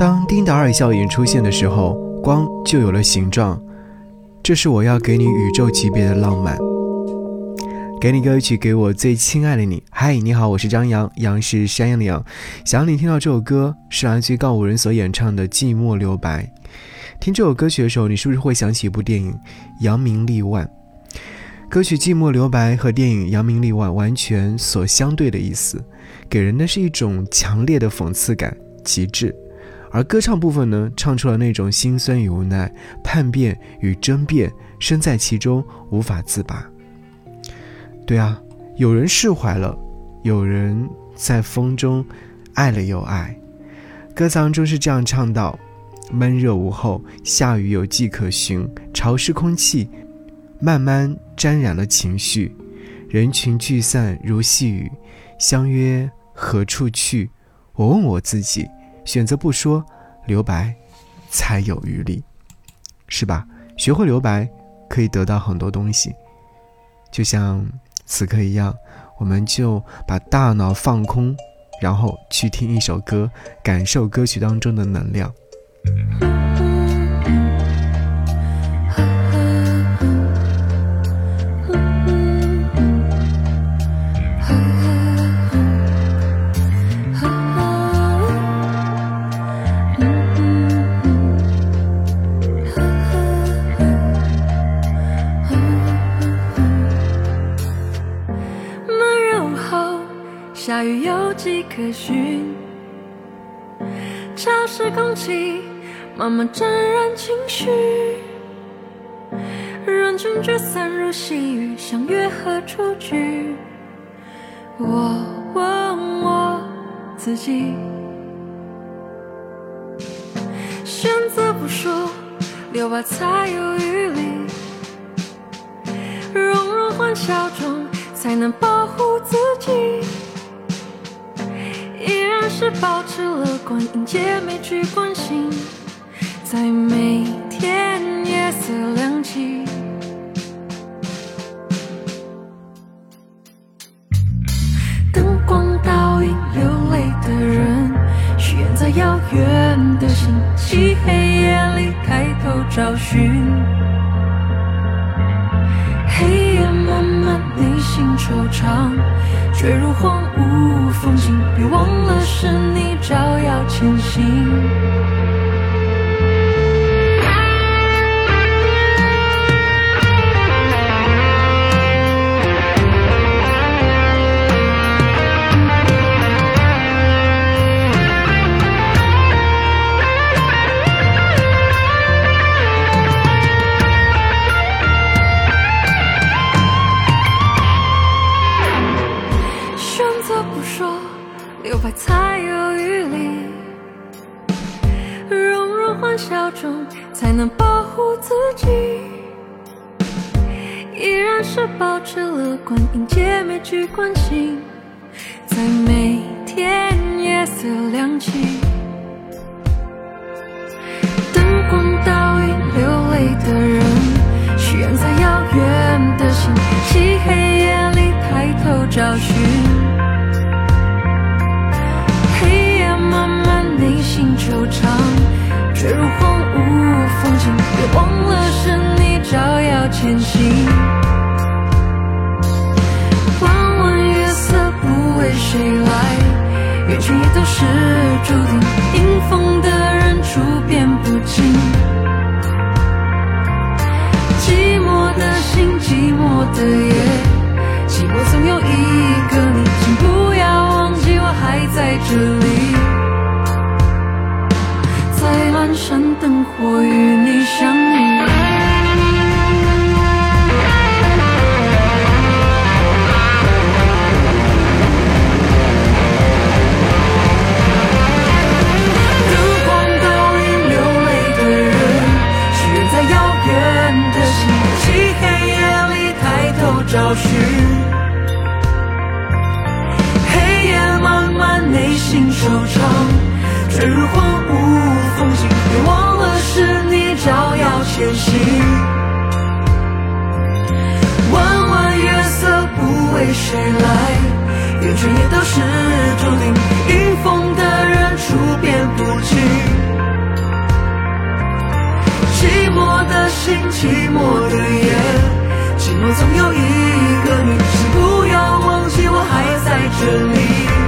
当丁达尔效应出现的时候，光就有了形状。这是我要给你宇宙级别的浪漫。给你歌曲，给我最亲爱的你。嗨，你好，我是张扬，杨是山羊的羊。想你听到这首歌，是来自告五人所演唱的《寂寞留白》。听这首歌曲的时候，你是不是会想起一部电影《扬名立万》？歌曲《寂寞留白》和电影《扬名立万》完全所相对的意思，给人的是一种强烈的讽刺感，极致。而歌唱部分呢，唱出了那种心酸与无奈，叛变与争辩，身在其中无法自拔。对啊，有人释怀了，有人在风中爱了又爱。歌词中是这样唱道：闷热午后，下雨有迹可循，潮湿空气慢慢沾染了情绪，人群聚散如细雨，相约何处去？我问我自己。选择不说，留白，才有余力，是吧？学会留白，可以得到很多东西。就像此刻一样，我们就把大脑放空，然后去听一首歌，感受歌曲当中的能量。下雨有迹可循，潮湿空气慢慢沾染情绪，人群聚散如细雨，相约何处去？我问我自己，选择不说，留白才有余力，融入欢笑中，才能保护自己。是保持乐观，迎接每句关心，在每天夜色亮起。灯光倒影流泪的人，许愿在遥远的星际黑夜里抬头找寻。惆怅，坠入荒芜风景。别忘了，是你照耀前行。才有余力，融入欢笑中，才能保护自己。依然是保持乐观，迎接每句关心，在每天夜色亮起。灯光倒影流泪的人，前行。弯弯月色不为谁来，缘却也都是注定。迎风的人处变不惊，静收场坠入荒芜风景别忘了是你照耀前行弯弯月色不为谁来圆圈也都是注定迎风的人处变不惊寂寞的心寂寞的夜寂寞总有一个你请不要忘记我还在这里。